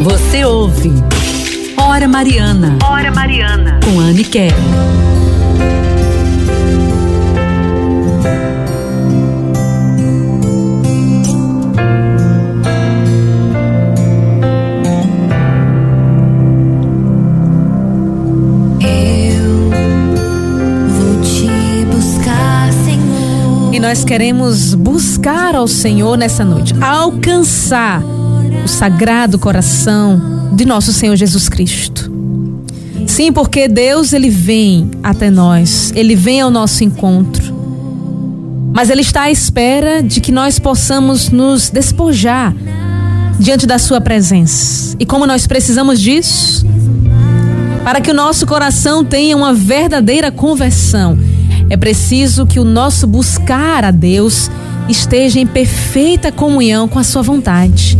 Você ouve Hora Mariana. Hora Mariana. Com Anne Kerr. E nós queremos buscar ao Senhor nessa noite, alcançar o sagrado coração de nosso Senhor Jesus Cristo. Sim, porque Deus ele vem até nós, ele vem ao nosso encontro. Mas ele está à espera de que nós possamos nos despojar diante da sua presença. E como nós precisamos disso? Para que o nosso coração tenha uma verdadeira conversão, é preciso que o nosso buscar a Deus esteja em perfeita comunhão com a sua vontade.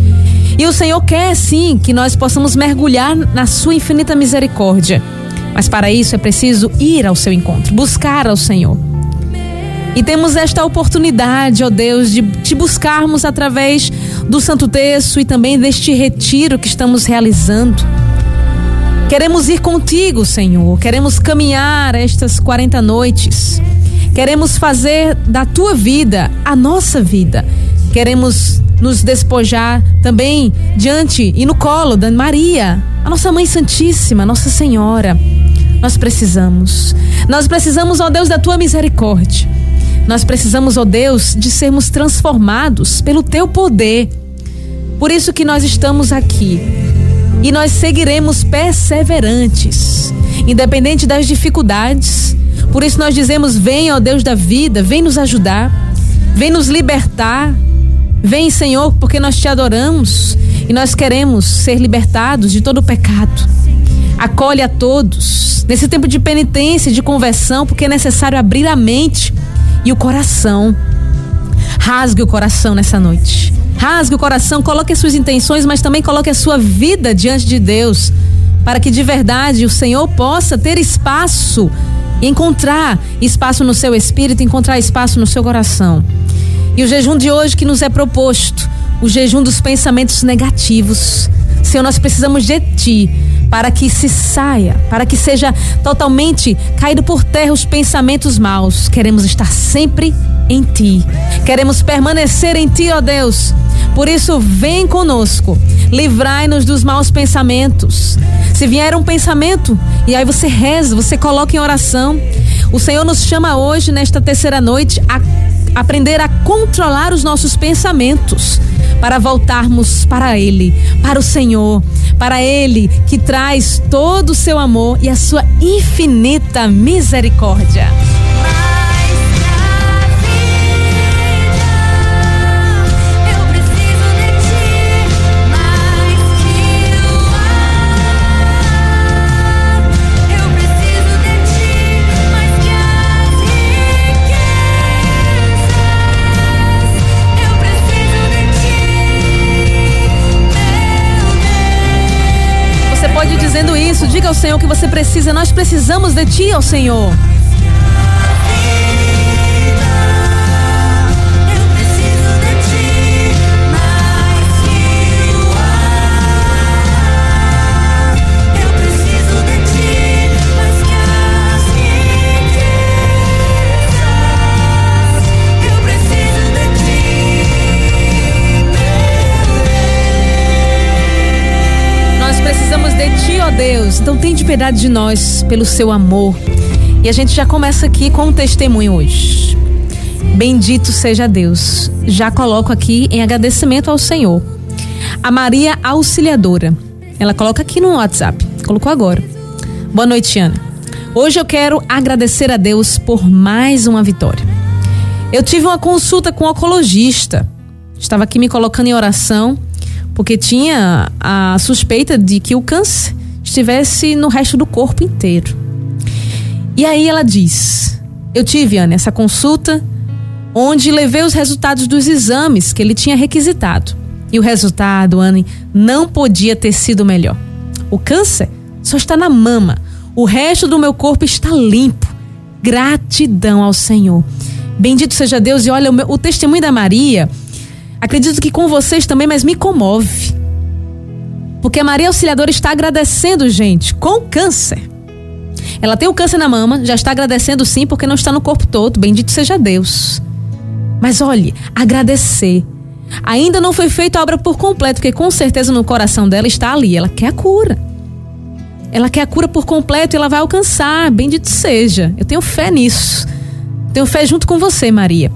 E o Senhor quer sim que nós possamos mergulhar na sua infinita misericórdia. Mas para isso é preciso ir ao seu encontro, buscar ao Senhor. E temos esta oportunidade, ó Deus, de te buscarmos através do Santo Texto e também deste retiro que estamos realizando. Queremos ir contigo, Senhor. Queremos caminhar estas 40 noites. Queremos fazer da tua vida a nossa vida. Queremos nos despojar também diante e no colo da Maria, a nossa Mãe Santíssima, Nossa Senhora. Nós precisamos. Nós precisamos, ó Deus, da tua misericórdia. Nós precisamos, ó Deus, de sermos transformados pelo teu poder. Por isso que nós estamos aqui e nós seguiremos perseverantes, independente das dificuldades. Por isso nós dizemos: Vem, ó Deus da vida, vem nos ajudar, vem nos libertar. Vem, Senhor, porque nós te adoramos e nós queremos ser libertados de todo o pecado. Acolhe a todos nesse tempo de penitência, de conversão, porque é necessário abrir a mente e o coração. Rasgue o coração nessa noite. Rasgue o coração, coloque as suas intenções, mas também coloque a sua vida diante de Deus, para que de verdade o Senhor possa ter espaço, encontrar espaço no seu espírito, encontrar espaço no seu coração. E o jejum de hoje que nos é proposto, o jejum dos pensamentos negativos. Senhor, nós precisamos de Ti para que se saia, para que seja totalmente caído por terra os pensamentos maus. Queremos estar sempre em Ti. Queremos permanecer em Ti, ó Deus. Por isso, vem conosco. Livrai-nos dos maus pensamentos. Se vier um pensamento, e aí você reza, você coloca em oração. O Senhor nos chama hoje, nesta terceira noite, a aprender a controlar os nossos pensamentos para voltarmos para Ele, para o Senhor, para Ele que traz todo o seu amor e a sua infinita misericórdia. Senhor que você precisa. Nós precisamos de Ti, ó Senhor. Deus, então tem de piedade de nós pelo seu amor. E a gente já começa aqui com um testemunho hoje. Bendito seja Deus. Já coloco aqui em agradecimento ao Senhor. A Maria Auxiliadora. Ela coloca aqui no WhatsApp. Colocou agora. Boa noite, Ana. Hoje eu quero agradecer a Deus por mais uma vitória. Eu tive uma consulta com um oncologista. Estava aqui me colocando em oração porque tinha a suspeita de que o câncer estivesse no resto do corpo inteiro. E aí ela diz: Eu tive, Ana, essa consulta onde levei os resultados dos exames que ele tinha requisitado. E o resultado, Anne, não podia ter sido melhor. O câncer só está na mama. O resto do meu corpo está limpo. Gratidão ao Senhor. Bendito seja Deus. E olha, o, meu, o testemunho da Maria, acredito que com vocês também, mas me comove Porque a Maria Auxiliadora está agradecendo, gente, com câncer. Ela tem o câncer na mama, já está agradecendo sim, porque não está no corpo todo. Bendito seja Deus. Mas olhe, agradecer. Ainda não foi feita a obra por completo, porque com certeza no coração dela está ali. Ela quer a cura. Ela quer a cura por completo e ela vai alcançar. Bendito seja. Eu tenho fé nisso. Tenho fé junto com você, Maria.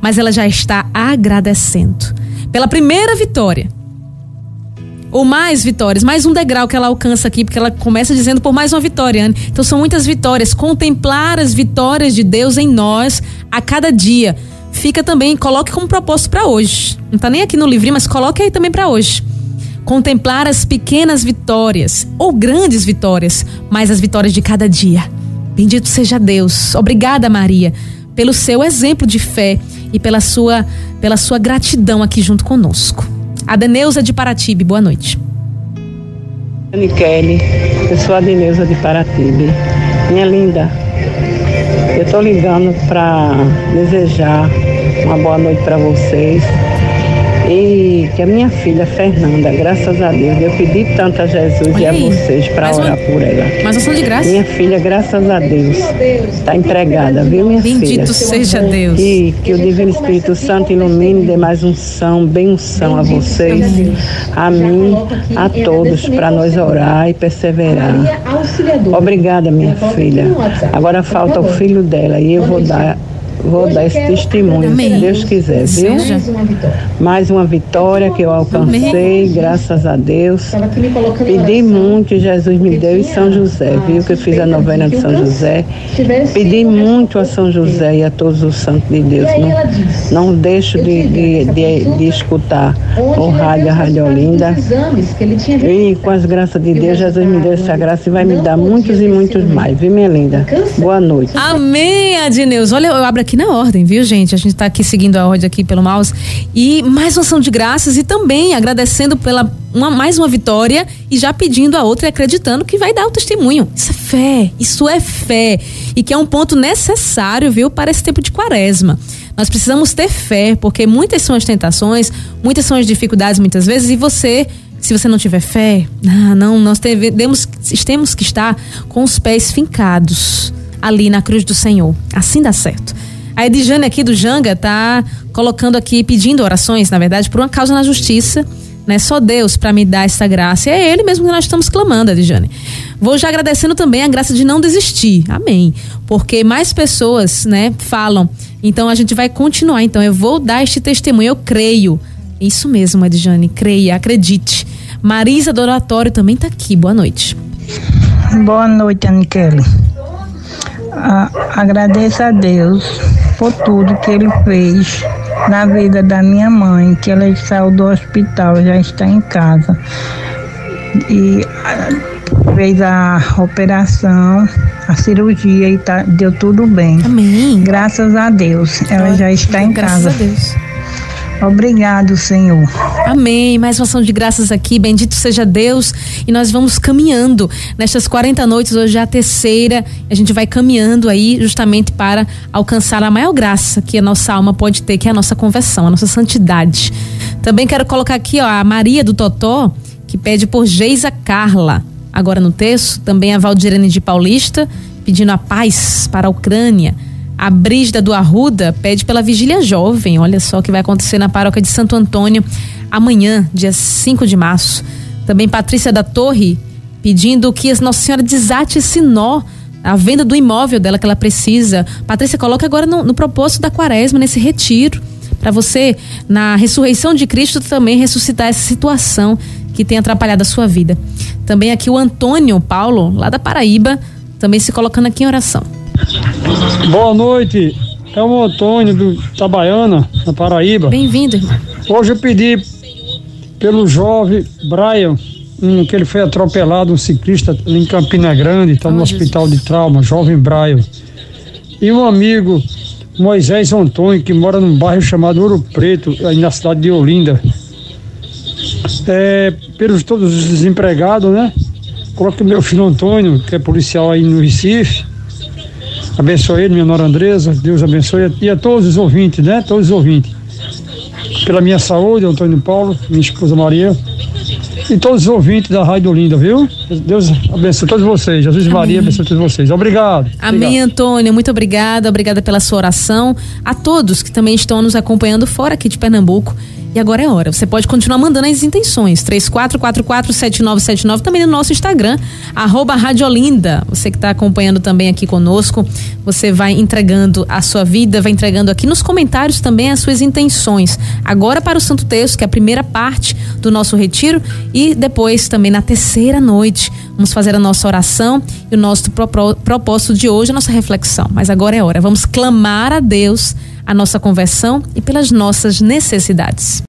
Mas ela já está agradecendo pela primeira vitória ou mais vitórias, mais um degrau que ela alcança aqui, porque ela começa dizendo por mais uma vitória, Anne. Então são muitas vitórias. Contemplar as vitórias de Deus em nós a cada dia. Fica também, coloque como propósito para hoje. Não está nem aqui no livrinho, mas coloque aí também para hoje. Contemplar as pequenas vitórias ou grandes vitórias, mas as vitórias de cada dia. Bendito seja Deus. Obrigada, Maria, pelo seu exemplo de fé e pela sua, pela sua gratidão aqui junto conosco. A Deneuza de Paratibe, boa noite. Kelly, eu sou a Deneuza de Paratibe. Minha linda, eu estou ligando para desejar uma boa noite para vocês e que a minha filha Fernanda, graças a Deus, eu pedi tanto a Jesus Olha e a aí. vocês para orar uma, por ela. Mas são de graça. Minha filha, graças a Deus, está entregada, viu, minha Bendito filha? Bendito seja Deus. E que o Divino Espírito Santo ilumine, dê mais unção, bem unção a vocês, a mim, a todos, para nós orar e perseverar. Obrigada, minha filha. Agora falta o filho dela e eu vou dar vou dar esse testemunho, Amém. se Deus quiser, viu? Seja. Mais uma vitória que eu alcancei, Amém. graças a Deus. Pedi muito, Jesus me deu, e São José, viu? Que eu fiz a novena de São José. Pedi muito a São José e a todos os santos de Deus. Não, não deixo de, de, de, de escutar o rádio, a Rádio Olinda. E com as graças de Deus, Jesus me deu essa graça e vai me dar muitos e muitos mais, viu, minha linda? Boa noite. Amém, Adineus. Olha, eu abro aqui na ordem, viu, gente? A gente está aqui seguindo a ordem aqui pelo mouse. E mais uma ação de graças e também agradecendo pela uma, mais uma vitória e já pedindo a outra e acreditando que vai dar o testemunho. Isso é fé, isso é fé. E que é um ponto necessário, viu, para esse tempo de quaresma. Nós precisamos ter fé, porque muitas são as tentações, muitas são as dificuldades muitas vezes, e você se você não tiver fé, ah, não, nós temos, temos que estar com os pés fincados ali na cruz do Senhor. Assim dá certo. A Edjane aqui do Janga tá colocando aqui, pedindo orações, na verdade, por uma causa na justiça. Né? Só Deus para me dar essa graça. É Ele mesmo que nós estamos clamando, Edjane. Vou já agradecendo também a graça de não desistir. Amém. Porque mais pessoas, né, falam. Então a gente vai continuar. Então eu vou dar este testemunho. Eu creio. Isso mesmo, Edjane. Creia, acredite. Marisa do Oratório também está aqui. Boa noite. Boa noite, Aniquele. agradeço a Deus por tudo que ele fez na vida da minha mãe, que ela saiu do hospital, já está em casa. E fez a operação, a cirurgia e tá, deu tudo bem. Amém. Graças a Deus. Ela já está em Graças casa. A Deus. Obrigado, Senhor. Amém. Mais uma ação de graças aqui. Bendito seja Deus. E nós vamos caminhando nestas 40 noites, hoje é a terceira. A gente vai caminhando aí justamente para alcançar a maior graça que a nossa alma pode ter, que é a nossa conversão, a nossa santidade. Também quero colocar aqui ó, a Maria do Totó, que pede por Geisa Carla. Agora no texto, também a Valdirene de Paulista, pedindo a paz para a Ucrânia. A Brígida do Arruda pede pela vigília jovem. Olha só o que vai acontecer na paróquia de Santo Antônio amanhã, dia 5 de março. Também Patrícia da Torre pedindo que Nossa Senhora desate esse nó a venda do imóvel dela que ela precisa. Patrícia, coloca agora no, no propósito da quaresma, nesse retiro, para você, na ressurreição de Cristo, também ressuscitar essa situação que tem atrapalhado a sua vida. Também aqui o Antônio Paulo, lá da Paraíba, também se colocando aqui em oração. Boa noite, é o Antônio do Tabaiana, na Paraíba. Bem-vindo, irmão. Hoje eu pedi pelo jovem Brian, um, que ele foi atropelado, um ciclista em Campina Grande, está no hospital de trauma, jovem Brian. E um amigo, Moisés Antônio, que mora num bairro chamado Ouro Preto, aí na cidade de Olinda. É, pelos todos os desempregados, né? Coloque meu filho Antônio, que é policial aí no Recife Abençoe ele, minha nora Andresa, Deus abençoe e a todos os ouvintes, né? Todos os ouvintes. Pela minha saúde, Antônio Paulo, minha esposa Maria, e todos os ouvintes da Rádio Linda, viu? Deus abençoe todos vocês. Jesus Amém. Maria abençoe todos vocês. Obrigado. Amém, obrigado. Antônio. Muito obrigada. Obrigada pela sua oração. A todos que também estão nos acompanhando fora aqui de Pernambuco. E agora é hora. Você pode continuar mandando as intenções. 34447979, também no nosso Instagram, arroba Radiolinda. Você que está acompanhando também aqui conosco, você vai entregando a sua vida, vai entregando aqui nos comentários também as suas intenções. Agora para o Santo Texto, que é a primeira parte do nosso retiro, e depois também na terceira noite. Vamos fazer a nossa oração e o nosso propósito de hoje, a nossa reflexão. Mas agora é hora. Vamos clamar a Deus a nossa conversão e pelas nossas necessidades.